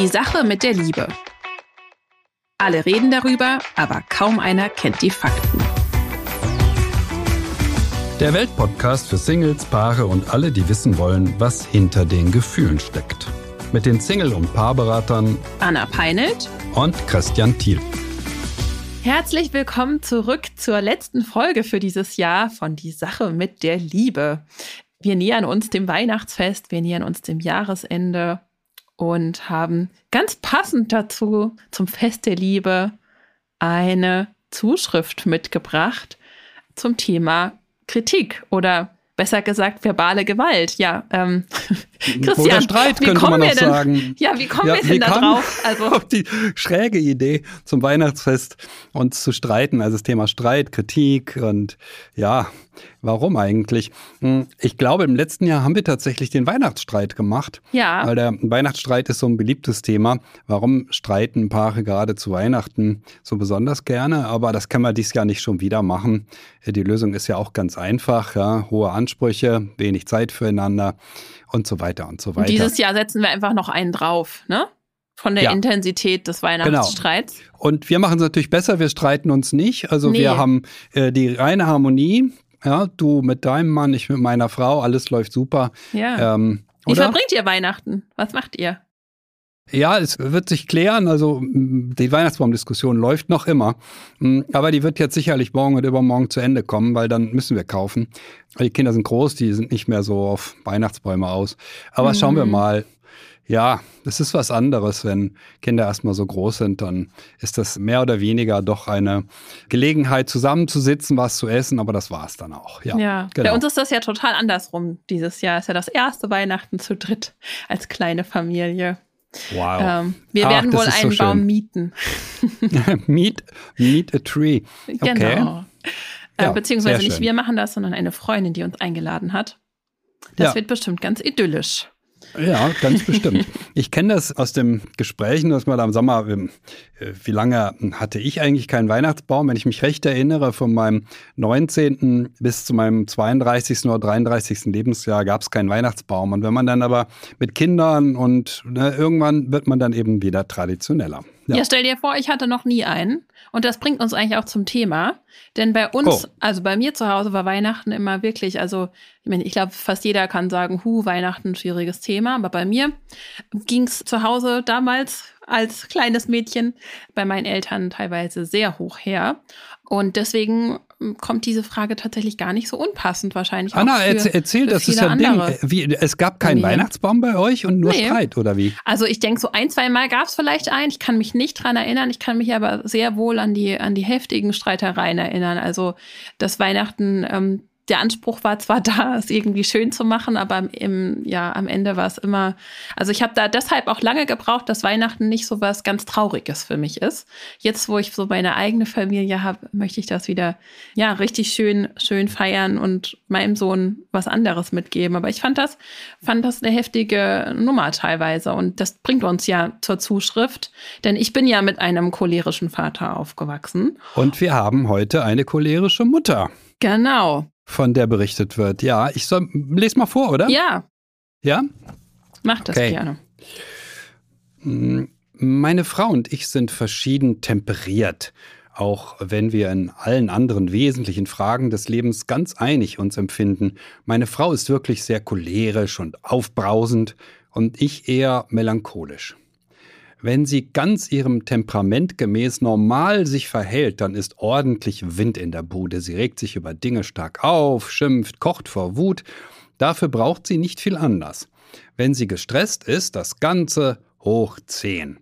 Die Sache mit der Liebe. Alle reden darüber, aber kaum einer kennt die Fakten. Der Weltpodcast für Singles, Paare und alle, die wissen wollen, was hinter den Gefühlen steckt. Mit den Single- und Paarberatern Anna Peinelt und Christian Thiel. Herzlich willkommen zurück zur letzten Folge für dieses Jahr von Die Sache mit der Liebe. Wir nähern uns dem Weihnachtsfest, wir nähern uns dem Jahresende und haben ganz passend dazu zum Fest der Liebe eine Zuschrift mitgebracht zum Thema Kritik oder besser gesagt verbale Gewalt. Ja, ähm, Christian, Oder Streit könnte man noch sagen. Ja, wie kommen ja, wir denn da drauf? Also auf die schräge Idee zum Weihnachtsfest uns zu streiten, also das Thema Streit, Kritik und ja, Warum eigentlich? Hm, ich glaube, im letzten Jahr haben wir tatsächlich den Weihnachtsstreit gemacht. Ja. Weil der Weihnachtsstreit ist so ein beliebtes Thema. Warum streiten Paare gerade zu Weihnachten so besonders gerne? Aber das kann man dieses Jahr nicht schon wieder machen. Die Lösung ist ja auch ganz einfach. Ja. Hohe Ansprüche, wenig Zeit füreinander und so weiter und so weiter. Und dieses Jahr setzen wir einfach noch einen drauf, ne? von der ja. Intensität des Weihnachtsstreits. Genau. Und wir machen es natürlich besser, wir streiten uns nicht. Also nee. wir haben äh, die reine Harmonie, ja, du mit deinem Mann, ich mit meiner Frau, alles läuft super. Ja. Ähm, Wie verbringt ihr Weihnachten? Was macht ihr? Ja, es wird sich klären. Also die Weihnachtsbaumdiskussion läuft noch immer. Aber die wird jetzt sicherlich morgen und übermorgen zu Ende kommen, weil dann müssen wir kaufen. Die Kinder sind groß, die sind nicht mehr so auf Weihnachtsbäume aus. Aber mhm. schauen wir mal. Ja, es ist was anderes, wenn Kinder erstmal so groß sind, dann ist das mehr oder weniger doch eine Gelegenheit, zusammenzusitzen, was zu essen, aber das war es dann auch. Ja, ja. Genau. bei uns ist das ja total andersrum dieses Jahr. Ist ja das erste Weihnachten zu dritt als kleine Familie. Wow. Ähm, wir Ach, werden wohl einen so Baum mieten. meet, meet a tree. Okay. Genau. Äh, ja, beziehungsweise nicht wir machen das, sondern eine Freundin, die uns eingeladen hat. Das ja. wird bestimmt ganz idyllisch. Ja, ganz bestimmt. Ich kenne das aus den Gesprächen, dass man am Sommer, ähm, äh, wie lange hatte ich eigentlich keinen Weihnachtsbaum? Wenn ich mich recht erinnere, von meinem 19. bis zu meinem 32. oder 33. Lebensjahr gab es keinen Weihnachtsbaum. Und wenn man dann aber mit Kindern und ne, irgendwann wird man dann eben wieder traditioneller. Ja. ja, stell dir vor, ich hatte noch nie einen. Und das bringt uns eigentlich auch zum Thema. Denn bei uns, oh. also bei mir zu Hause war Weihnachten immer wirklich, also ich meine, ich glaube, fast jeder kann sagen, hu, Weihnachten, schwieriges Thema. Aber bei mir ging es zu Hause damals als kleines Mädchen bei meinen Eltern teilweise sehr hoch her. Und deswegen kommt diese Frage tatsächlich gar nicht so unpassend wahrscheinlich. Anna, für, erzähl, erzähl das ist ja ein Ding. Wie, es gab keinen Weihnachtsbaum bei euch und nur nee. Streit, oder wie? Also ich denke, so ein, zwei Mal gab es vielleicht einen. Ich kann mich nicht dran erinnern. Ich kann mich aber sehr wohl an die, an die heftigen Streitereien erinnern. Also das Weihnachten ähm, der Anspruch war zwar da, es irgendwie schön zu machen, aber im, ja, am Ende war es immer, also ich habe da deshalb auch lange gebraucht, dass Weihnachten nicht so was ganz Trauriges für mich ist. Jetzt, wo ich so meine eigene Familie habe, möchte ich das wieder, ja, richtig schön, schön feiern und meinem Sohn was anderes mitgeben. Aber ich fand das, fand das eine heftige Nummer teilweise und das bringt uns ja zur Zuschrift, denn ich bin ja mit einem cholerischen Vater aufgewachsen. Und wir haben heute eine cholerische Mutter. Genau von der berichtet wird. Ja, ich soll, lese mal vor, oder? Ja. Ja? Mach das okay. gerne. Mm, meine Frau und ich sind verschieden temperiert, auch wenn wir in allen anderen wesentlichen Fragen des Lebens ganz einig uns empfinden. Meine Frau ist wirklich sehr cholerisch und aufbrausend und ich eher melancholisch. Wenn sie ganz ihrem Temperament gemäß normal sich verhält, dann ist ordentlich Wind in der Bude. Sie regt sich über Dinge stark auf, schimpft, kocht vor Wut. Dafür braucht sie nicht viel anders. Wenn sie gestresst ist, das Ganze hoch zehn.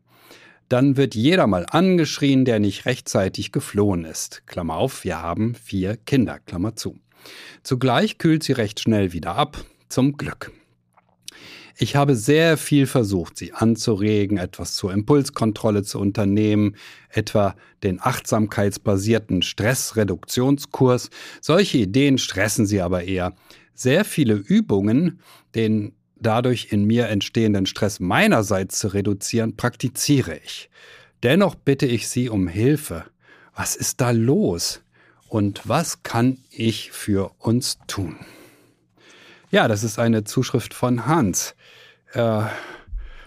Dann wird jeder mal angeschrien, der nicht rechtzeitig geflohen ist. Klammer auf, wir haben vier Kinder, Klammer zu. Zugleich kühlt sie recht schnell wieder ab, zum Glück. Ich habe sehr viel versucht, sie anzuregen, etwas zur Impulskontrolle zu unternehmen, etwa den achtsamkeitsbasierten Stressreduktionskurs. Solche Ideen stressen sie aber eher. Sehr viele Übungen, den dadurch in mir entstehenden Stress meinerseits zu reduzieren, praktiziere ich. Dennoch bitte ich Sie um Hilfe. Was ist da los? Und was kann ich für uns tun? Ja, das ist eine Zuschrift von Hans. Äh,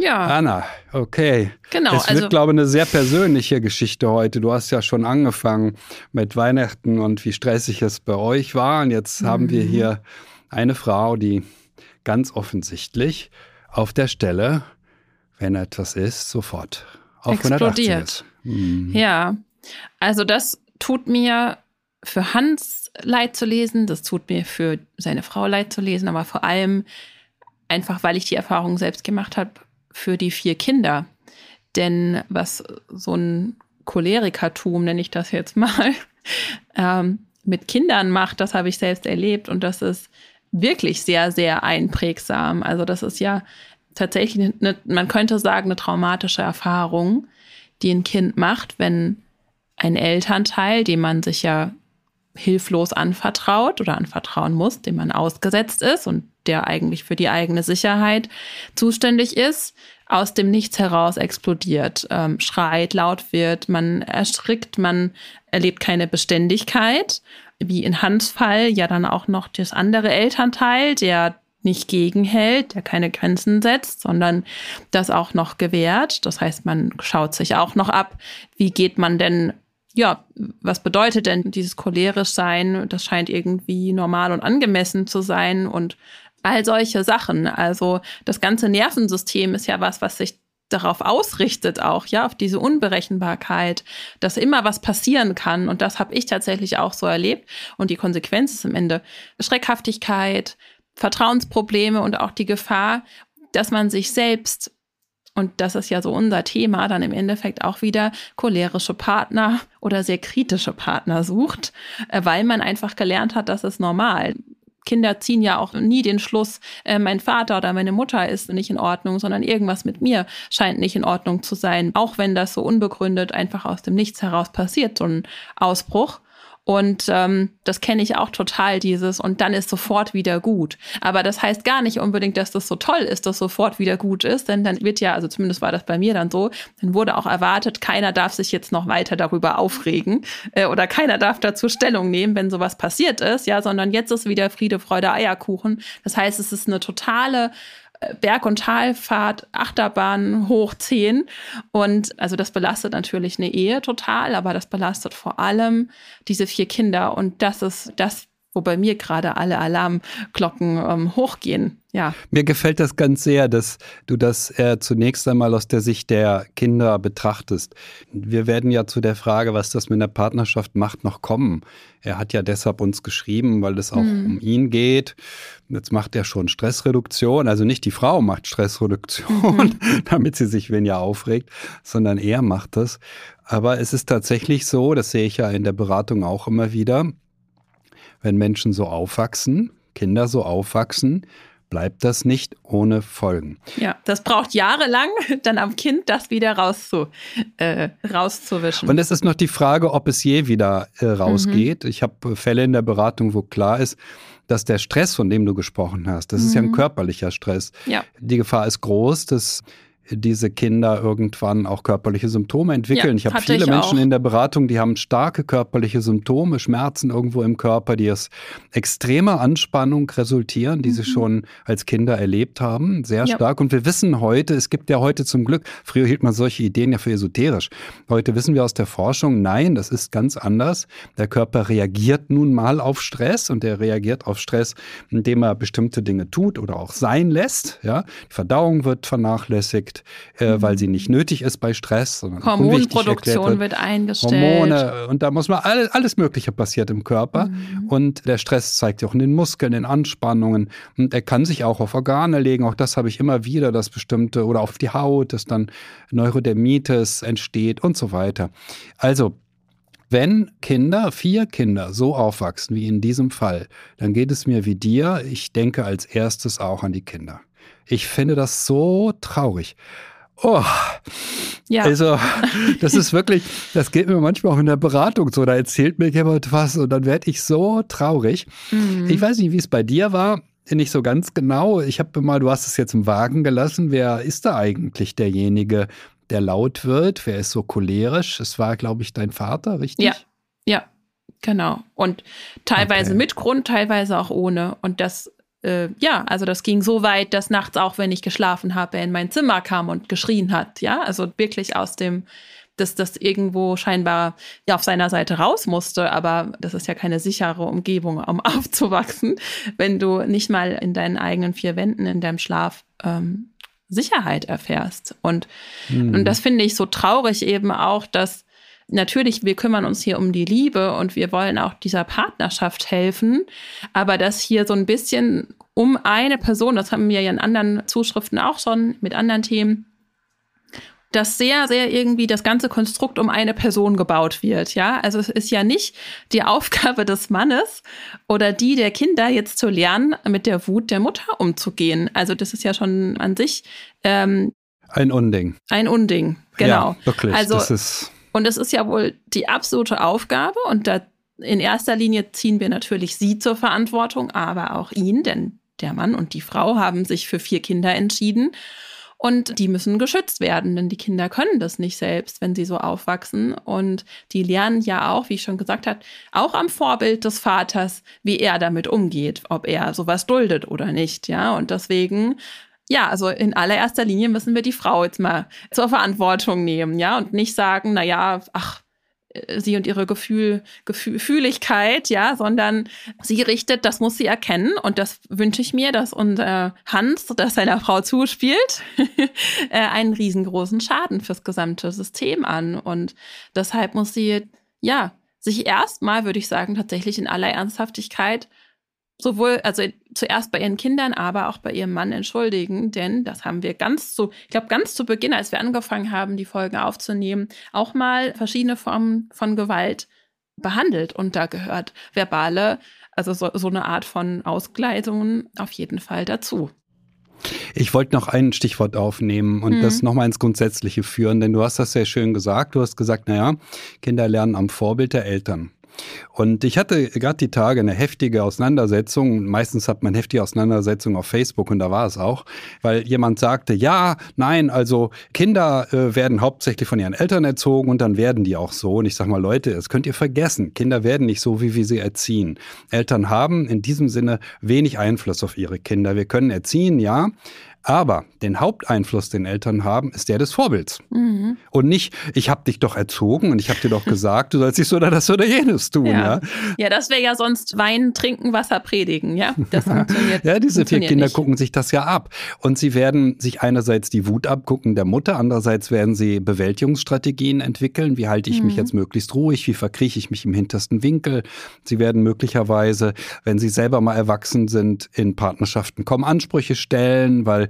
Ja. Anna, okay. Genau. Es wird, also, glaube ich, eine sehr persönliche Geschichte heute. Du hast ja schon angefangen mit Weihnachten und wie stressig es bei euch war. Und jetzt mhm. haben wir mhm. hier eine Frau, die ganz offensichtlich auf der Stelle, wenn etwas ist, sofort auf explodiert. Mhm. Ja, also das tut mir für Hans leid zu lesen, das tut mir für seine Frau leid zu lesen, aber vor allem einfach, weil ich die Erfahrung selbst gemacht habe, für die vier Kinder. Denn was so ein Cholerikertum, nenne ich das jetzt mal, ähm, mit Kindern macht, das habe ich selbst erlebt und das ist wirklich sehr, sehr einprägsam. Also das ist ja tatsächlich, eine, man könnte sagen, eine traumatische Erfahrung, die ein Kind macht, wenn ein Elternteil, dem man sich ja hilflos anvertraut oder anvertrauen muss, dem man ausgesetzt ist und der eigentlich für die eigene Sicherheit zuständig ist, aus dem Nichts heraus explodiert, ähm, schreit, laut wird, man erschrickt, man erlebt keine Beständigkeit, wie in Hans Fall ja dann auch noch das andere Elternteil, der nicht gegenhält, der keine Grenzen setzt, sondern das auch noch gewährt. Das heißt, man schaut sich auch noch ab, wie geht man denn ja, was bedeutet denn dieses cholerisch sein? Das scheint irgendwie normal und angemessen zu sein und all solche Sachen. Also das ganze Nervensystem ist ja was, was sich darauf ausrichtet auch, ja, auf diese Unberechenbarkeit, dass immer was passieren kann. Und das habe ich tatsächlich auch so erlebt. Und die Konsequenz ist am Ende Schreckhaftigkeit, Vertrauensprobleme und auch die Gefahr, dass man sich selbst und das ist ja so unser Thema, dann im Endeffekt auch wieder cholerische Partner oder sehr kritische Partner sucht, äh, weil man einfach gelernt hat, das ist normal. Kinder ziehen ja auch nie den Schluss, äh, mein Vater oder meine Mutter ist nicht in Ordnung, sondern irgendwas mit mir scheint nicht in Ordnung zu sein. Auch wenn das so unbegründet einfach aus dem Nichts heraus passiert, so ein Ausbruch. Und ähm, das kenne ich auch total, dieses, und dann ist sofort wieder gut. Aber das heißt gar nicht unbedingt, dass das so toll ist, dass sofort wieder gut ist, denn dann wird ja, also zumindest war das bei mir dann so, dann wurde auch erwartet, keiner darf sich jetzt noch weiter darüber aufregen äh, oder keiner darf dazu Stellung nehmen, wenn sowas passiert ist, ja, sondern jetzt ist wieder Friede, Freude, Eierkuchen. Das heißt, es ist eine totale Berg- und Talfahrt, Achterbahn hoch 10. Und also das belastet natürlich eine Ehe total, aber das belastet vor allem diese vier Kinder. Und das ist das, wo bei mir gerade alle Alarmglocken ähm, hochgehen. Ja. Mir gefällt das ganz sehr, dass du das äh, zunächst einmal aus der Sicht der Kinder betrachtest. Wir werden ja zu der Frage, was das mit der Partnerschaft macht, noch kommen. Er hat ja deshalb uns geschrieben, weil es auch mhm. um ihn geht. Jetzt macht er schon Stressreduktion. Also nicht die Frau macht Stressreduktion, mhm. damit sie sich weniger aufregt, sondern er macht das. Aber es ist tatsächlich so, das sehe ich ja in der Beratung auch immer wieder, wenn Menschen so aufwachsen, Kinder so aufwachsen, bleibt das nicht ohne Folgen. Ja, das braucht jahrelang, dann am Kind das wieder rauszu, äh, rauszuwischen. Und es ist noch die Frage, ob es je wieder äh, rausgeht. Mhm. Ich habe Fälle in der Beratung, wo klar ist, dass der Stress, von dem du gesprochen hast, das mhm. ist ja ein mhm. körperlicher Stress. Ja. Die Gefahr ist groß, dass diese Kinder irgendwann auch körperliche Symptome entwickeln. Ja, ich habe viele ich Menschen auch. in der Beratung, die haben starke körperliche Symptome, Schmerzen irgendwo im Körper, die aus extremer Anspannung resultieren, die mhm. sie schon als Kinder erlebt haben, sehr ja. stark. Und wir wissen heute, es gibt ja heute zum Glück, früher hielt man solche Ideen ja für esoterisch. Heute wissen wir aus der Forschung, nein, das ist ganz anders. Der Körper reagiert nun mal auf Stress und er reagiert auf Stress, indem er bestimmte Dinge tut oder auch sein lässt. Ja, die Verdauung wird vernachlässigt äh, mhm. weil sie nicht nötig ist bei Stress. Sondern Hormonproduktion wird. wird. eingestellt. Hormone und da muss man alles, alles Mögliche passiert im Körper. Mhm. Und der Stress zeigt sich auch in den Muskeln, in Anspannungen. Und er kann sich auch auf Organe legen. Auch das habe ich immer wieder, dass bestimmte oder auf die Haut, dass dann Neurodermitis entsteht und so weiter. Also wenn Kinder, vier Kinder so aufwachsen wie in diesem Fall, dann geht es mir wie dir. Ich denke als erstes auch an die Kinder. Ich finde das so traurig. Oh, ja. Also, das ist wirklich, das geht mir manchmal auch in der Beratung so. Da erzählt mir jemand was und dann werde ich so traurig. Mhm. Ich weiß nicht, wie es bei dir war. Nicht so ganz genau. Ich habe mal, du hast es jetzt im Wagen gelassen. Wer ist da eigentlich derjenige, der laut wird? Wer ist so cholerisch? Es war, glaube ich, dein Vater, richtig? Ja, ja, genau. Und teilweise okay. mit Grund, teilweise auch ohne. Und das äh, ja, also das ging so weit, dass nachts auch, wenn ich geschlafen habe, er in mein Zimmer kam und geschrien hat. Ja, also wirklich aus dem, dass das irgendwo scheinbar ja auf seiner Seite raus musste, aber das ist ja keine sichere Umgebung, um aufzuwachsen, wenn du nicht mal in deinen eigenen vier Wänden in deinem Schlaf ähm, Sicherheit erfährst. Und, mhm. und das finde ich so traurig eben auch, dass natürlich, wir kümmern uns hier um die Liebe und wir wollen auch dieser Partnerschaft helfen, aber dass hier so ein bisschen um eine Person, das haben wir ja in anderen Zuschriften auch schon mit anderen Themen, dass sehr, sehr irgendwie das ganze Konstrukt um eine Person gebaut wird. Ja, also es ist ja nicht die Aufgabe des Mannes oder die der Kinder jetzt zu lernen, mit der Wut der Mutter umzugehen. Also das ist ja schon an sich ähm, ein Unding. Ein Unding, genau. Ja, wirklich. Also, das ist und es ist ja wohl die absolute Aufgabe und da in erster Linie ziehen wir natürlich sie zur Verantwortung, aber auch ihn, denn der Mann und die Frau haben sich für vier Kinder entschieden. Und die müssen geschützt werden, denn die Kinder können das nicht selbst, wenn sie so aufwachsen. Und die lernen ja auch, wie ich schon gesagt habe, auch am Vorbild des Vaters, wie er damit umgeht, ob er sowas duldet oder nicht. Ja, und deswegen ja, also in allererster Linie müssen wir die Frau jetzt mal zur Verantwortung nehmen, ja, und nicht sagen, na ja, ach, äh, sie und ihre Gefühl, Gefühligkeit, ja, sondern sie richtet, das muss sie erkennen. Und das wünsche ich mir, dass unser Hans, das seiner Frau zuspielt, äh, einen riesengroßen Schaden fürs gesamte System an. Und deshalb muss sie, ja, sich erstmal, würde ich sagen, tatsächlich in aller Ernsthaftigkeit sowohl, also zuerst bei ihren Kindern, aber auch bei ihrem Mann entschuldigen, denn das haben wir ganz zu, ich glaube, ganz zu Beginn, als wir angefangen haben, die Folgen aufzunehmen, auch mal verschiedene Formen von Gewalt behandelt und da gehört verbale, also so, so eine Art von Ausgleitungen auf jeden Fall dazu. Ich wollte noch ein Stichwort aufnehmen und mhm. das nochmal ins Grundsätzliche führen, denn du hast das sehr schön gesagt. Du hast gesagt, naja, Kinder lernen am Vorbild der Eltern. Und ich hatte gerade die Tage eine heftige Auseinandersetzung. Meistens hat man heftige Auseinandersetzungen auf Facebook und da war es auch, weil jemand sagte, ja, nein, also Kinder äh, werden hauptsächlich von ihren Eltern erzogen und dann werden die auch so. Und ich sage mal, Leute, das könnt ihr vergessen. Kinder werden nicht so, wie wir sie erziehen. Eltern haben in diesem Sinne wenig Einfluss auf ihre Kinder. Wir können erziehen, ja, aber den Haupteinfluss, den Eltern haben, ist der des Vorbilds. Mhm. Und nicht, ich habe dich doch erzogen und ich habe dir doch gesagt, du sollst dies oder das oder jenes tun. Ja, ja. ja das wäre ja sonst Wein, Trinken, Wasser predigen. Ja, das funktioniert. ja, diese vier Kinder nicht. gucken sich das ja ab. Und sie werden sich einerseits die Wut abgucken der Mutter, andererseits werden sie Bewältigungsstrategien entwickeln. Wie halte ich mhm. mich jetzt möglichst ruhig? Wie verkrieche ich mich im hintersten Winkel? Sie werden möglicherweise, wenn sie selber mal erwachsen sind, in Partnerschaften kommen, Ansprüche stellen, weil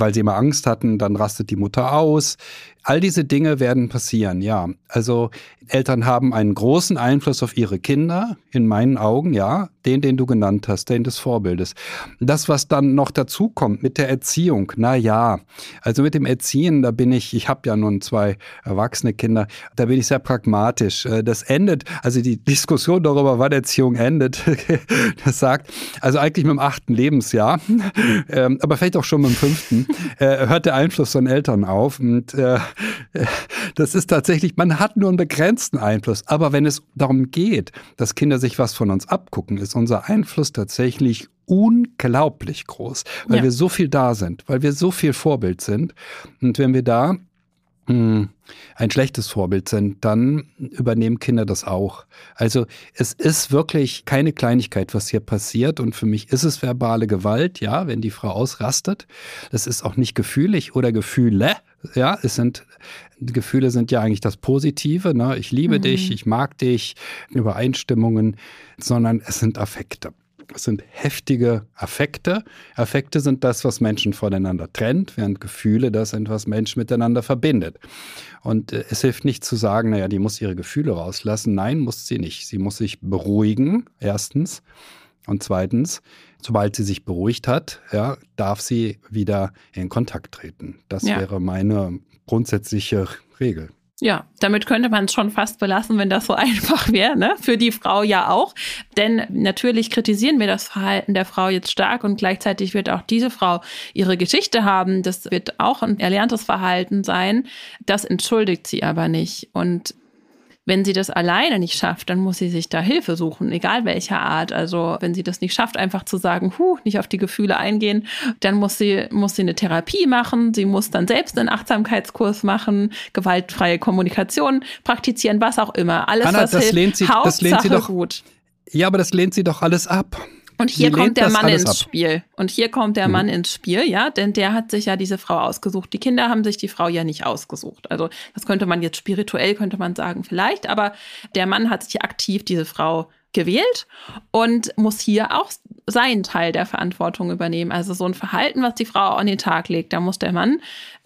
weil sie immer Angst hatten, dann rastet die Mutter aus. All diese Dinge werden passieren, ja. Also Eltern haben einen großen Einfluss auf ihre Kinder, in meinen Augen, ja, den, den du genannt hast, den des Vorbildes. Das, was dann noch dazu kommt mit der Erziehung, na ja, also mit dem Erziehen, da bin ich, ich habe ja nun zwei erwachsene Kinder, da bin ich sehr pragmatisch. Äh, das endet, also die Diskussion darüber, wann Erziehung endet, das sagt, also eigentlich mit dem achten Lebensjahr, ähm, aber vielleicht auch schon mit dem fünften, äh, hört der Einfluss von Eltern auf und äh, das ist tatsächlich, man hat nur einen begrenzten Einfluss. Aber wenn es darum geht, dass Kinder sich was von uns abgucken, ist unser Einfluss tatsächlich unglaublich groß, weil ja. wir so viel da sind, weil wir so viel Vorbild sind. Und wenn wir da ein schlechtes Vorbild sind, dann übernehmen Kinder das auch. Also es ist wirklich keine Kleinigkeit, was hier passiert. Und für mich ist es verbale Gewalt, ja, wenn die Frau ausrastet. Es ist auch nicht gefühlig oder Gefühle. Ja, es sind Gefühle sind ja eigentlich das Positive. Ne? Ich liebe mhm. dich, ich mag dich, Übereinstimmungen, sondern es sind Affekte. Es sind heftige Affekte. Affekte sind das, was Menschen voneinander trennt, während Gefühle das sind, was Menschen miteinander verbindet. Und äh, es hilft nicht zu sagen, naja, die muss ihre Gefühle rauslassen. Nein, muss sie nicht. Sie muss sich beruhigen, erstens. Und zweitens, sobald sie sich beruhigt hat, ja, darf sie wieder in Kontakt treten. Das ja. wäre meine grundsätzliche Regel. Ja, damit könnte man es schon fast belassen, wenn das so einfach wäre, ne? Für die Frau ja auch. Denn natürlich kritisieren wir das Verhalten der Frau jetzt stark und gleichzeitig wird auch diese Frau ihre Geschichte haben. Das wird auch ein erlerntes Verhalten sein. Das entschuldigt sie aber nicht. Und Wenn sie das alleine nicht schafft, dann muss sie sich da Hilfe suchen, egal welcher Art. Also wenn sie das nicht schafft, einfach zu sagen, huh, nicht auf die Gefühle eingehen, dann muss sie, muss sie eine Therapie machen, sie muss dann selbst einen Achtsamkeitskurs machen, gewaltfreie Kommunikation praktizieren, was auch immer. Alles, Anna, was das hilft, lehnt sie, das lehnt sie doch, gut. Ja, aber das lehnt sie doch alles ab. Und hier kommt der Mann ins ab. Spiel. Und hier kommt der mhm. Mann ins Spiel, ja, denn der hat sich ja diese Frau ausgesucht. Die Kinder haben sich die Frau ja nicht ausgesucht. Also das könnte man jetzt spirituell, könnte man sagen, vielleicht, aber der Mann hat sich aktiv diese Frau gewählt und muss hier auch seinen Teil der Verantwortung übernehmen. Also so ein Verhalten, was die Frau an den Tag legt, da muss der Mann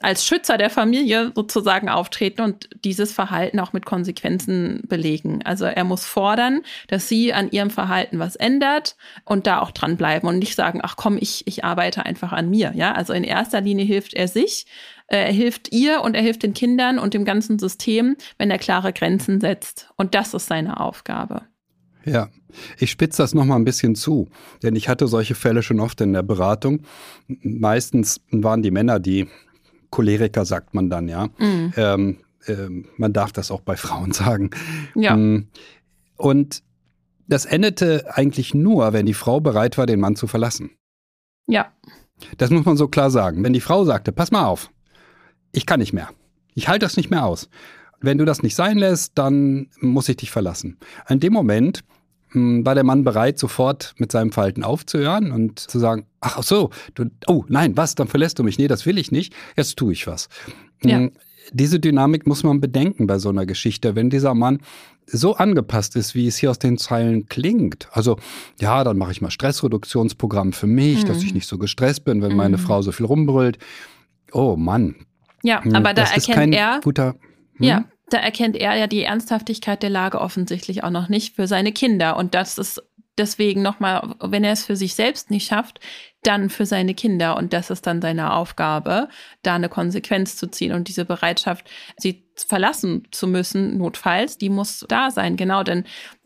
als Schützer der Familie sozusagen auftreten und dieses Verhalten auch mit Konsequenzen belegen. Also er muss fordern, dass sie an ihrem Verhalten was ändert und da auch dranbleiben und nicht sagen, ach komm, ich, ich arbeite einfach an mir. Ja, also in erster Linie hilft er sich, äh, er hilft ihr und er hilft den Kindern und dem ganzen System, wenn er klare Grenzen setzt. Und das ist seine Aufgabe. Ja, ich spitze das nochmal ein bisschen zu, denn ich hatte solche Fälle schon oft in der Beratung. Meistens waren die Männer die Choleriker, sagt man dann, ja. Mhm. Ähm, äh, man darf das auch bei Frauen sagen. Ja. Mm, und das endete eigentlich nur, wenn die Frau bereit war, den Mann zu verlassen. Ja. Das muss man so klar sagen. Wenn die Frau sagte, pass mal auf, ich kann nicht mehr. Ich halte das nicht mehr aus. Wenn du das nicht sein lässt, dann muss ich dich verlassen. In dem Moment war der Mann bereit, sofort mit seinem Verhalten aufzuhören und zu sagen, ach so, du, oh nein, was, dann verlässt du mich. Nee, das will ich nicht, jetzt tue ich was. Hm, ja. Diese Dynamik muss man bedenken bei so einer Geschichte. Wenn dieser Mann so angepasst ist, wie es hier aus den Zeilen klingt. Also, ja, dann mache ich mal Stressreduktionsprogramm für mich, mhm. dass ich nicht so gestresst bin, wenn mhm. meine Frau so viel rumbrüllt. Oh Mann. Ja, hm, aber da das erkennt er. Guter, hm? Ja, da erkennt er ja die Ernsthaftigkeit der Lage offensichtlich auch noch nicht für seine Kinder. Und das ist deswegen nochmal, wenn er es für sich selbst nicht schafft, dann für seine Kinder. Und das ist dann seine Aufgabe, da eine Konsequenz zu ziehen. Und diese Bereitschaft, sie verlassen zu müssen, notfalls, die muss da sein. Genau, denn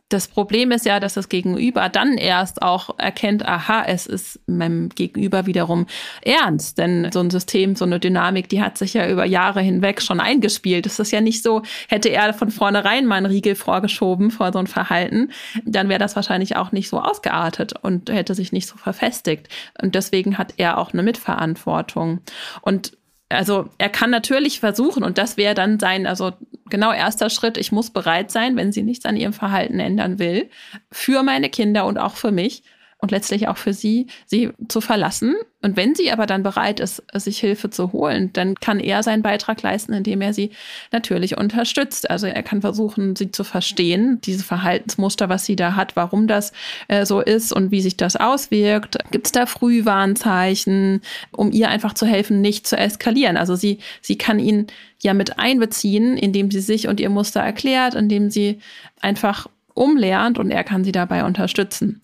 das Problem ist ja, dass das Gegenüber dann erst auch erkennt, aha, es ist meinem Gegenüber wiederum ernst. Denn so ein System, so eine Dynamik, die hat sich ja über Jahre hinweg schon eingespielt. Es ist ja nicht so, hätte er von vornherein mal einen Riegel vorgeschoben vor so ein Verhalten, dann wäre das wahrscheinlich auch nicht so ausgeartet und hätte sich nicht so verfestigt. Und deswegen hat er auch eine Mitverantwortung. Und also er kann natürlich versuchen, und das wäre dann sein, also genau erster Schritt, ich muss bereit sein, wenn sie nichts an ihrem Verhalten ändern will, für meine Kinder und auch für mich, und letztlich auch für sie, sie zu verlassen. Und wenn sie aber dann bereit ist, sich Hilfe zu holen, dann kann er seinen Beitrag leisten, indem er sie natürlich unterstützt. Also er kann versuchen, sie zu verstehen, diese Verhaltensmuster, was sie da hat, warum das äh, so ist und wie sich das auswirkt. Gibt es da Frühwarnzeichen, um ihr einfach zu helfen, nicht zu eskalieren? Also sie, sie kann ihn ja mit einbeziehen, indem sie sich und ihr Muster erklärt, indem sie einfach umlernt und er kann sie dabei unterstützen.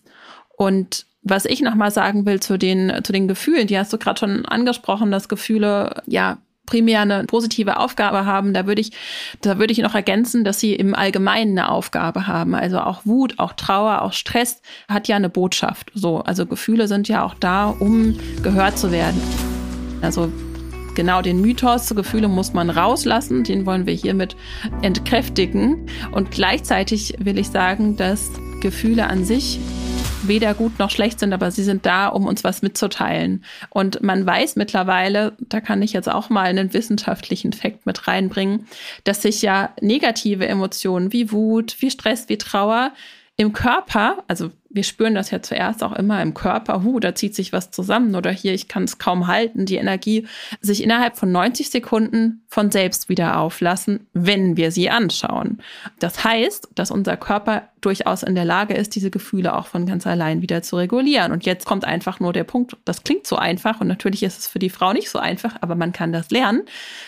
Und was ich nochmal sagen will zu den, zu den Gefühlen, die hast du gerade schon angesprochen, dass Gefühle ja primär eine positive Aufgabe haben, da würde ich, da würde ich noch ergänzen, dass sie im Allgemeinen eine Aufgabe haben. Also auch Wut, auch Trauer, auch Stress hat ja eine Botschaft. So, also Gefühle sind ja auch da, um gehört zu werden. Also genau den Mythos, Gefühle muss man rauslassen, den wollen wir hiermit entkräftigen. Und gleichzeitig will ich sagen, dass Gefühle an sich weder gut noch schlecht sind, aber sie sind da, um uns was mitzuteilen. Und man weiß mittlerweile, da kann ich jetzt auch mal einen wissenschaftlichen Fakt mit reinbringen, dass sich ja negative Emotionen wie Wut, wie Stress, wie Trauer im Körper, also wir spüren das ja zuerst auch immer im Körper, hu, da zieht sich was zusammen oder hier, ich kann es kaum halten, die Energie sich innerhalb von 90 Sekunden von selbst wieder auflassen, wenn wir sie anschauen. Das heißt, dass unser Körper durchaus in der Lage ist, diese Gefühle auch von ganz allein wieder zu regulieren. Und jetzt kommt einfach nur der Punkt, das klingt so einfach und natürlich ist es für die Frau nicht so einfach, aber man kann das lernen.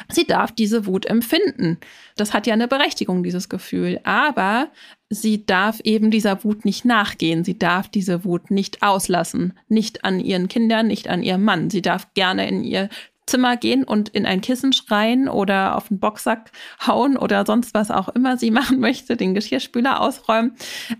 Sie darf diese Wut empfinden. Das hat ja eine Berechtigung, dieses Gefühl. Aber sie darf eben dieser Wut nicht nachgehen. Sie darf diese Wut nicht auslassen. Nicht an ihren Kindern, nicht an ihrem Mann. Sie darf gerne in ihr Zimmer gehen und in ein Kissen schreien oder auf den Boxsack hauen oder sonst was auch immer sie machen möchte, den Geschirrspüler ausräumen,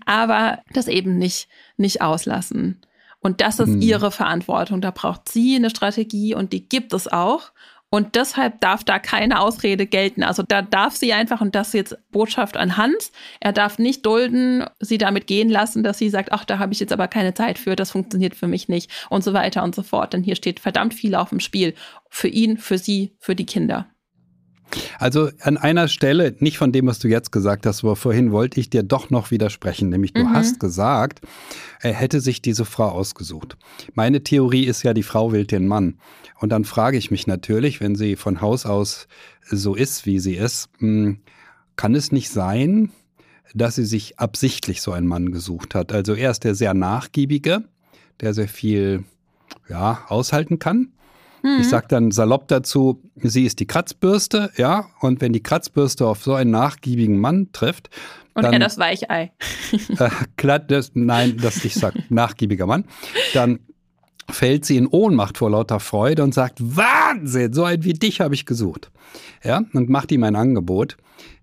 aber das eben nicht, nicht auslassen. Und das ist mhm. ihre Verantwortung. Da braucht sie eine Strategie und die gibt es auch. Und deshalb darf da keine Ausrede gelten. Also da darf sie einfach, und das jetzt Botschaft an Hans, er darf nicht dulden, sie damit gehen lassen, dass sie sagt, ach, da habe ich jetzt aber keine Zeit für, das funktioniert für mich nicht und so weiter und so fort. Denn hier steht verdammt viel auf dem Spiel. Für ihn, für sie, für die Kinder. Also an einer Stelle, nicht von dem, was du jetzt gesagt hast, aber vorhin wollte ich dir doch noch widersprechen. Nämlich du mhm. hast gesagt, er hätte sich diese Frau ausgesucht. Meine Theorie ist ja, die Frau wählt den Mann. Und dann frage ich mich natürlich, wenn sie von Haus aus so ist, wie sie ist, hm, kann es nicht sein, dass sie sich absichtlich so einen Mann gesucht hat? Also er ist der sehr nachgiebige, der sehr viel ja, aushalten kann. Mhm. Ich sage dann salopp dazu, sie ist die Kratzbürste, ja, und wenn die Kratzbürste auf so einen nachgiebigen Mann trifft, und dann, er das Weichei. äh, klar, das, nein, das ich sag, nachgiebiger Mann. Dann fällt sie in Ohnmacht vor lauter Freude und sagt, Wahnsinn, so ein wie dich habe ich gesucht. Ja, und macht ihm ein Angebot.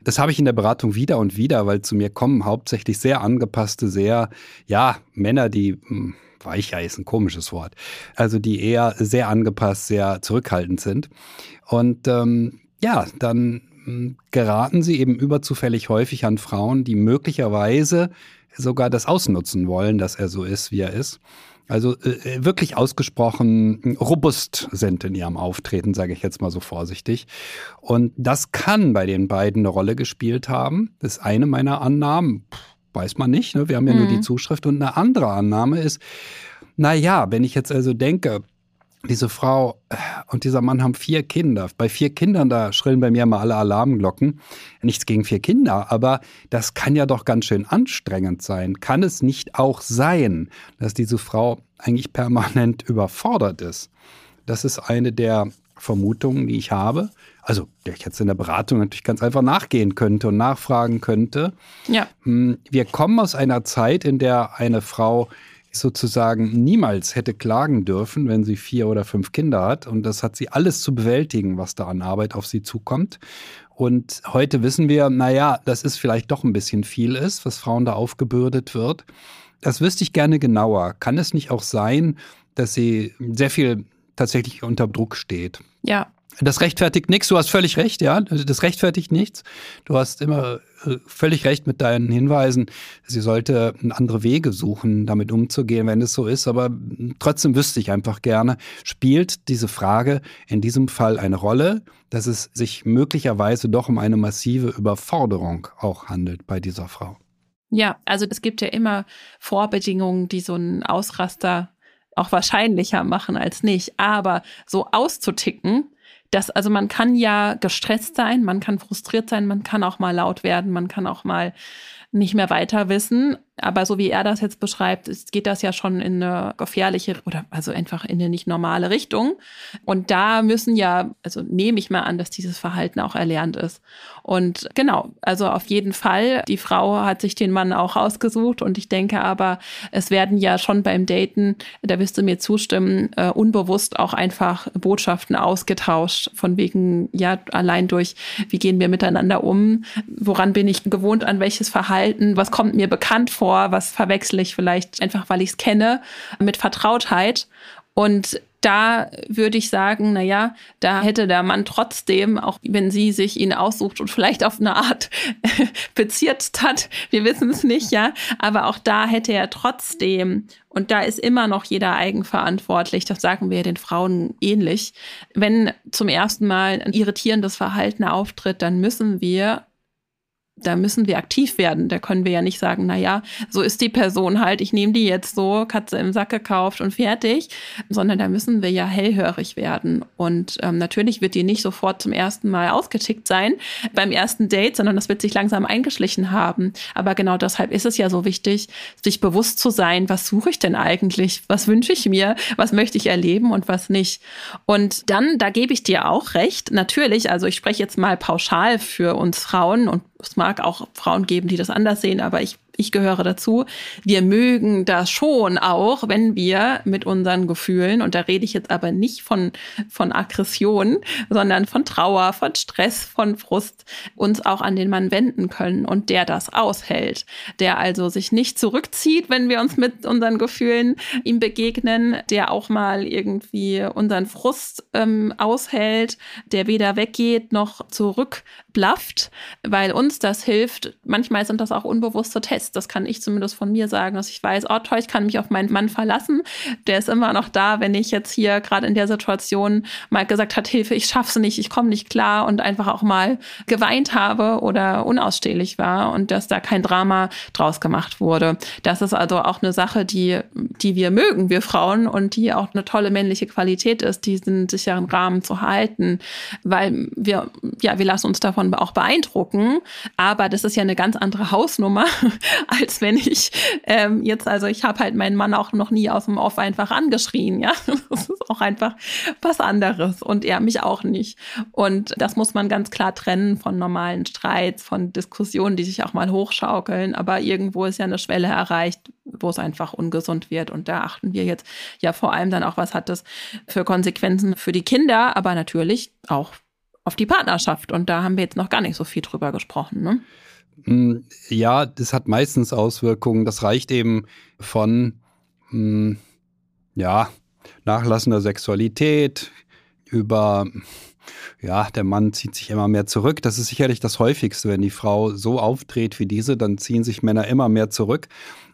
Das habe ich in der Beratung wieder und wieder, weil zu mir kommen hauptsächlich sehr angepasste, sehr, ja, Männer, die hm, Weichei ist ein komisches Wort. Also die eher sehr angepasst, sehr zurückhaltend sind. Und ähm, ja, dann hm, geraten sie eben überzufällig häufig an Frauen, die möglicherweise sogar das ausnutzen wollen, dass er so ist, wie er ist. Also äh, äh wirklich ausgesprochen hm, robust sind in ihrem Auftreten, sage ich jetzt mal so vorsichtig. Und das kann bei den beiden eine Rolle gespielt haben. Das ist eine meiner Annahmen. Puh, weiß man nicht. Ne? Wir haben ja mhm. nur die mhm. Zuschrift. Und eine andere Annahme ist, na ja, wenn ich jetzt also denke, diese Frau äh, und dieser Mann haben vier Kinder. Bei vier Kindern, da schrillen bei mir mal alle Alarmglocken. Nichts gegen vier Kinder, aber das kann ja doch ganz schön anstrengend sein. Kann es nicht auch sein, dass diese Frau eigentlich permanent überfordert ist? Das ist eine der Vermutungen, die ich habe also der ich jetzt in der Beratung natürlich ganz einfach nachgehen könnte und nachfragen könnte. Ja. Hm, wir kommen aus einer Zeit, in der eine Frau sozusagen niemals hätte klagen dürfen, wenn sie vier oder fünf Kinder hat. Und das hat sie alles zu bewältigen, was da an Arbeit auf sie zukommt. Und heute wissen wir, naja, das ist vielleicht doch ein bisschen viel ist, was Frauen da aufgebürdet wird. Das wüsste ich gerne genauer. Kann es nicht auch sein, dass sie sehr viel tatsächlich unter Druck steht? Ja, das rechtfertigt nichts, du hast völlig recht, ja. Das rechtfertigt nichts. Du hast immer äh, völlig recht mit deinen Hinweisen. Sie sollte andere Wege suchen, damit umzugehen, wenn es so ist. Aber trotzdem wüsste ich einfach gerne, spielt diese Frage in diesem Fall eine Rolle, dass es sich möglicherweise doch um eine massive Überforderung auch handelt bei dieser Frau? Ja, also es gibt ja immer Vorbedingungen, die so einen Ausraster auch wahrscheinlicher machen als nicht. Aber so auszuticken, das, also man kann ja gestresst sein, man kann frustriert sein, man kann auch mal laut werden, man kann auch mal nicht mehr weiter wissen. Aber so wie er das jetzt beschreibt, geht das ja schon in eine gefährliche oder also einfach in eine nicht normale Richtung. Und da müssen ja, also nehme ich mal an, dass dieses Verhalten auch erlernt ist. Und genau, also auf jeden Fall, die Frau hat sich den Mann auch ausgesucht. Und ich denke aber, es werden ja schon beim Daten, da wirst du mir zustimmen, uh, unbewusst auch einfach Botschaften ausgetauscht, von wegen, ja, allein durch, wie gehen wir miteinander um, woran bin ich gewohnt, an welches Verhalten, was kommt mir bekannt vor vor, was verwechsel ich vielleicht einfach, weil ich es kenne, mit Vertrautheit. Und da würde ich sagen, na ja, da hätte der Mann trotzdem, auch wenn sie sich ihn aussucht und vielleicht auf eine Art bezirzt hat, wir wissen es nicht, ja, aber auch da hätte er trotzdem, und da ist immer noch jeder eigenverantwortlich, das sagen wir den Frauen ähnlich, wenn zum ersten Mal ein irritierendes Verhalten auftritt, dann müssen wir da müssen wir aktiv werden. Da können wir ja nicht sagen, na ja, so ist die Person halt, ich nehme die jetzt so, Katze im Sack gekauft und fertig, sondern da müssen wir ja hellhörig werden. Und ähm, natürlich wird die nicht sofort zum ersten Mal ausgetickt sein beim ersten Date, sondern das wird sich langsam eingeschlichen haben. Aber genau deshalb ist es ja so wichtig, sich bewusst zu sein, was suche ich denn eigentlich? Was wünsche ich mir? Was möchte ich erleben und was nicht? Und dann, da gebe ich dir auch recht, natürlich, also ich spreche jetzt mal pauschal für uns Frauen und es mag auch Frauen geben, die das anders sehen, aber ich ich gehöre dazu, wir mögen das schon auch, wenn wir mit unseren Gefühlen, und da rede ich jetzt aber nicht von, von Aggression, sondern von Trauer, von Stress, von Frust, uns auch an den Mann wenden können und der das aushält, der also sich nicht zurückzieht, wenn wir uns mit unseren Gefühlen ihm begegnen, der auch mal irgendwie unseren Frust ähm, aushält, der weder weggeht noch zurückblafft, weil uns das hilft. Manchmal sind das auch unbewusste Tests weiß, das kann ich zumindest von mir sagen, dass ich weiß, oh toll, ich kann mich auf meinen Mann verlassen. Der ist immer noch da, wenn ich jetzt hier gerade in der Situation mal gesagt hat, Hilfe, ich schaff's nicht, ich komme nicht klar und einfach auch mal geweint habe oder unausstehlich war und dass da kein Drama draus gemacht wurde. Das ist also auch eine Sache, die, die wir mögen, wir Frauen, und die auch eine tolle männliche Qualität ist, diesen sicheren Rahmen zu halten, weil wir, ja, wir lassen uns davon auch beeindrucken. Aber das ist ja eine ganz andere Hausnummer, als wenn ich ähm, jetzt, also ich habe halt meinen Mann auch noch nie aus dem Off einfach angeschrien, ja. Das ist auch einfach was anderes und er mich auch nicht. Und das muss man ganz klar trennen von normalen Streits, von Diskussionen, die sich auch mal hochschaukeln. Aber irgendwo ist ja eine Schwelle erreicht, wo es einfach ungesund wird. Und da achten wir jetzt ja vor allem dann auch, was hat das für Konsequenzen für die Kinder, aber natürlich auch auf die Partnerschaft. Und da haben wir jetzt noch gar nicht so viel drüber gesprochen. Ne? Hm, ja, das hat meistens Auswirkungen. Das reicht eben von, hm, ja, nachlassender Sexualität über, ja, der Mann zieht sich immer mehr zurück. Das ist sicherlich das häufigste. Wenn die Frau so auftritt wie diese, dann ziehen sich Männer immer mehr zurück.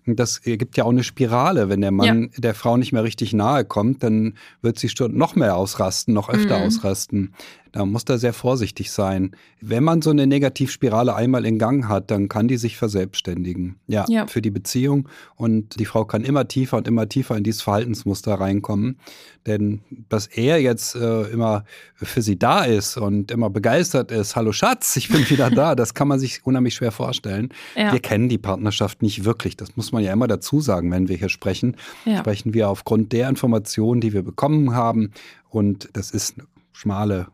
Das gibt ja auch eine Spirale. Wenn der Mann ja. der Frau nicht mehr richtig nahe kommt, dann wird sie noch mehr ausrasten, noch öfter mhm. ausrasten. Da muss da sehr vorsichtig sein. Wenn man so eine Negativspirale einmal in Gang hat, dann kann die sich verselbstständigen. Ja, ja, für die Beziehung. Und die Frau kann immer tiefer und immer tiefer in dieses Verhaltensmuster reinkommen. Denn dass er jetzt äh, immer für sie da ist und immer begeistert ist, hallo Schatz, ich bin wieder da, das kann man sich unheimlich schwer vorstellen. Ja. Wir kennen die Partnerschaft nicht wirklich. Das muss man ja immer dazu sagen, wenn wir hier sprechen. Ja. Sprechen wir aufgrund der Informationen, die wir bekommen haben. Und das ist eine schmale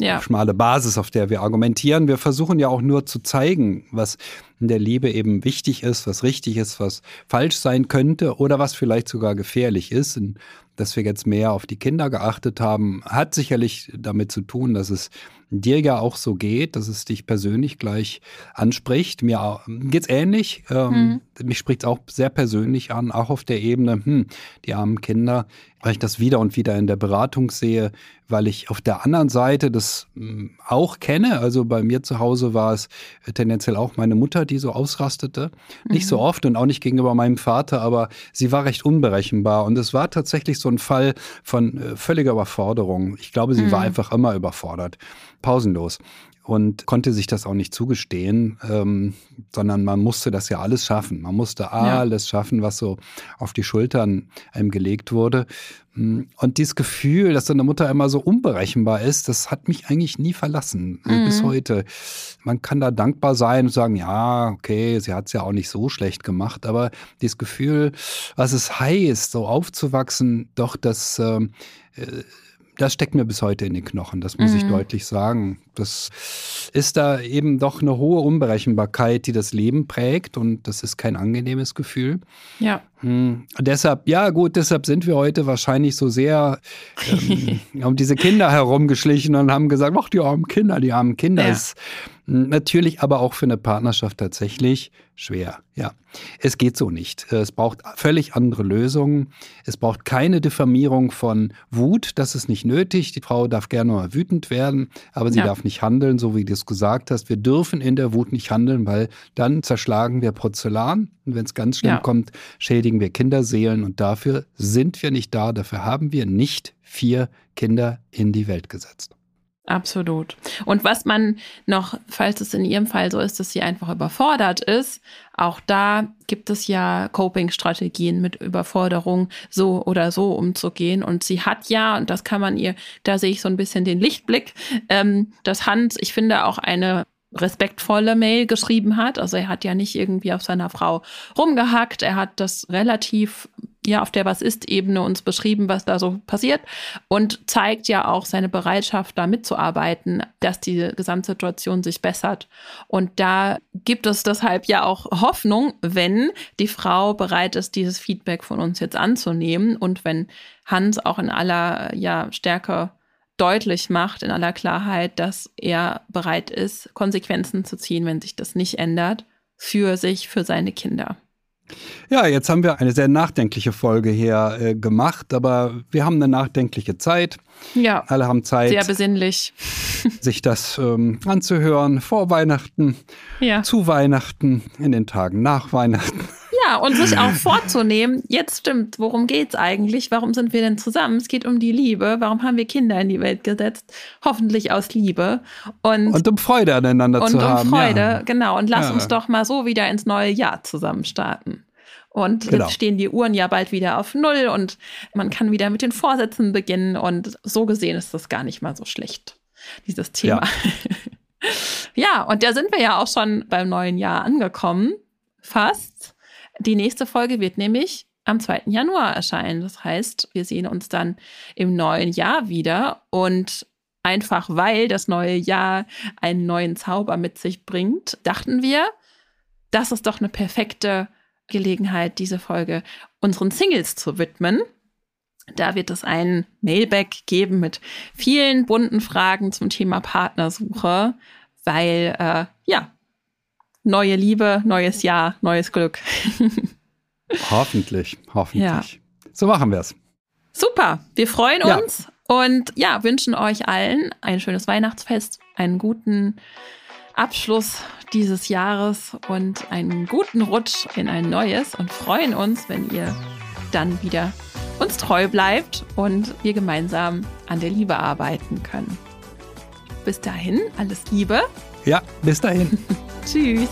ja. schmale Basis, auf der wir argumentieren. Wir versuchen ja auch nur zu zeigen, was in der Liebe eben wichtig ist, was richtig ist, was falsch sein könnte oder was vielleicht sogar gefährlich ist. Und dass wir jetzt mehr auf die Kinder geachtet haben, hat sicherlich damit zu tun, dass es dir ja auch so geht, dass es dich persönlich gleich anspricht. Mir geht's ähnlich. Ähm, mhm. Mich spricht es auch sehr persönlich an, auch auf der Ebene, hm, die armen Kinder, weil ich das wieder und wieder in der Beratung sehe, weil ich auf der anderen Seite das hm, auch kenne. Also bei mir zu Hause war es tendenziell auch meine Mutter, die so ausrastete. Mhm. Nicht so mhm. oft und auch nicht gegenüber meinem Vater, aber sie war recht unberechenbar. Und es war tatsächlich so ein Fall von äh, völliger Überforderung. Ich glaube, sie mhm. war einfach immer überfordert pausenlos und konnte sich das auch nicht zugestehen, ähm, sondern man musste das ja alles schaffen. Man musste alles ja. schaffen, was so auf die Schultern einem gelegt wurde. Mm, und dieses Gefühl, dass deine Mutter immer so unberechenbar ist, das hat mich eigentlich nie verlassen, mhm. bis heute. Man kann da dankbar sein und sagen, ja, okay, sie hat es ja auch nicht so schlecht gemacht, aber dieses Gefühl, was es heißt, so aufzuwachsen, doch das ähm, äh, das steckt mir bis heute in den Knochen, das muss mhm. ich deutlich sagen. Das ist da eben doch eine hohe Unberechenbarkeit, die das Leben prägt und das ist kein angenehmes Gefühl. Ja. Hm. Deshalb, ja gut, deshalb sind wir heute wahrscheinlich so sehr ähm, um diese Kinder herumgeschlichen und haben gesagt, ach, die armen Kinder, die armen Kinder. Ja. Ist natürlich aber auch für eine Partnerschaft tatsächlich schwer. Ja, es geht so nicht. Es braucht völlig andere Lösungen. Es braucht keine Diffamierung von Wut. Das ist nicht nötig. Die Frau darf gerne mal wütend werden, aber sie ja. darf nicht handeln, so wie du es gesagt hast. Wir dürfen in der Wut nicht handeln, weil dann zerschlagen wir Porzellan. Und wenn es ganz schlimm ja. kommt, schädigen wir Kinderseelen. Und dafür sind wir nicht da. Dafür haben wir nicht vier Kinder in die Welt gesetzt. Absolut. Und was man noch, falls es in Ihrem Fall so ist, dass sie einfach überfordert ist, auch da gibt es ja Coping-Strategien mit Überforderung so oder so umzugehen. Und sie hat ja, und das kann man ihr, da sehe ich so ein bisschen den Lichtblick, ähm, dass Hans, ich finde, auch eine respektvolle Mail geschrieben hat. Also er hat ja nicht irgendwie auf seiner Frau rumgehackt. Er hat das relativ ja auf der Was ist-Ebene uns beschrieben, was da so passiert und zeigt ja auch seine Bereitschaft, da mitzuarbeiten, dass die Gesamtsituation sich bessert. Und da gibt es deshalb ja auch Hoffnung, wenn die Frau bereit ist, dieses Feedback von uns jetzt anzunehmen und wenn Hans auch in aller ja, Stärke deutlich macht, in aller Klarheit, dass er bereit ist, Konsequenzen zu ziehen, wenn sich das nicht ändert, für sich, für seine Kinder. Ja, jetzt haben wir eine sehr nachdenkliche Folge hier äh, gemacht, aber wir haben eine nachdenkliche Zeit. Ja. Alle haben Zeit. Sehr besinnlich. sich das ähm, anzuhören vor Weihnachten, ja. zu Weihnachten, in den Tagen nach Weihnachten. Ja, und sich auch vorzunehmen, jetzt stimmt, worum geht es eigentlich? Warum sind wir denn zusammen? Es geht um die Liebe. Warum haben wir Kinder in die Welt gesetzt? Hoffentlich aus Liebe. Und, und um Freude aneinander zu haben. Und um Freude, ja. genau. Und lass ja. uns doch mal so wieder ins neue Jahr zusammen starten. Und genau. jetzt stehen die Uhren ja bald wieder auf Null und man kann wieder mit den Vorsätzen beginnen. Und so gesehen ist das gar nicht mal so schlecht, dieses Thema. Ja, ja und da sind wir ja auch schon beim neuen Jahr angekommen. Fast. Die nächste Folge wird nämlich am 2. Januar erscheinen. Das heißt, wir sehen uns dann im neuen Jahr wieder und einfach weil das neue Jahr einen neuen Zauber mit sich bringt, dachten wir, das ist doch eine perfekte Gelegenheit, diese Folge unseren Singles zu widmen. Da wird es einen Mailback geben mit vielen bunten Fragen zum Thema Partnersuche, weil äh, ja, neue Liebe, neues Jahr, neues Glück. hoffentlich, hoffentlich. Ja. So machen wir es. Super, wir freuen uns ja. und ja, wünschen euch allen ein schönes Weihnachtsfest, einen guten Abschluss dieses Jahres und einen guten Rutsch in ein neues und freuen uns, wenn ihr dann wieder uns treu bleibt und wir gemeinsam an der Liebe arbeiten können. Bis dahin, alles Liebe. Ja, bis dahin. Tschüss.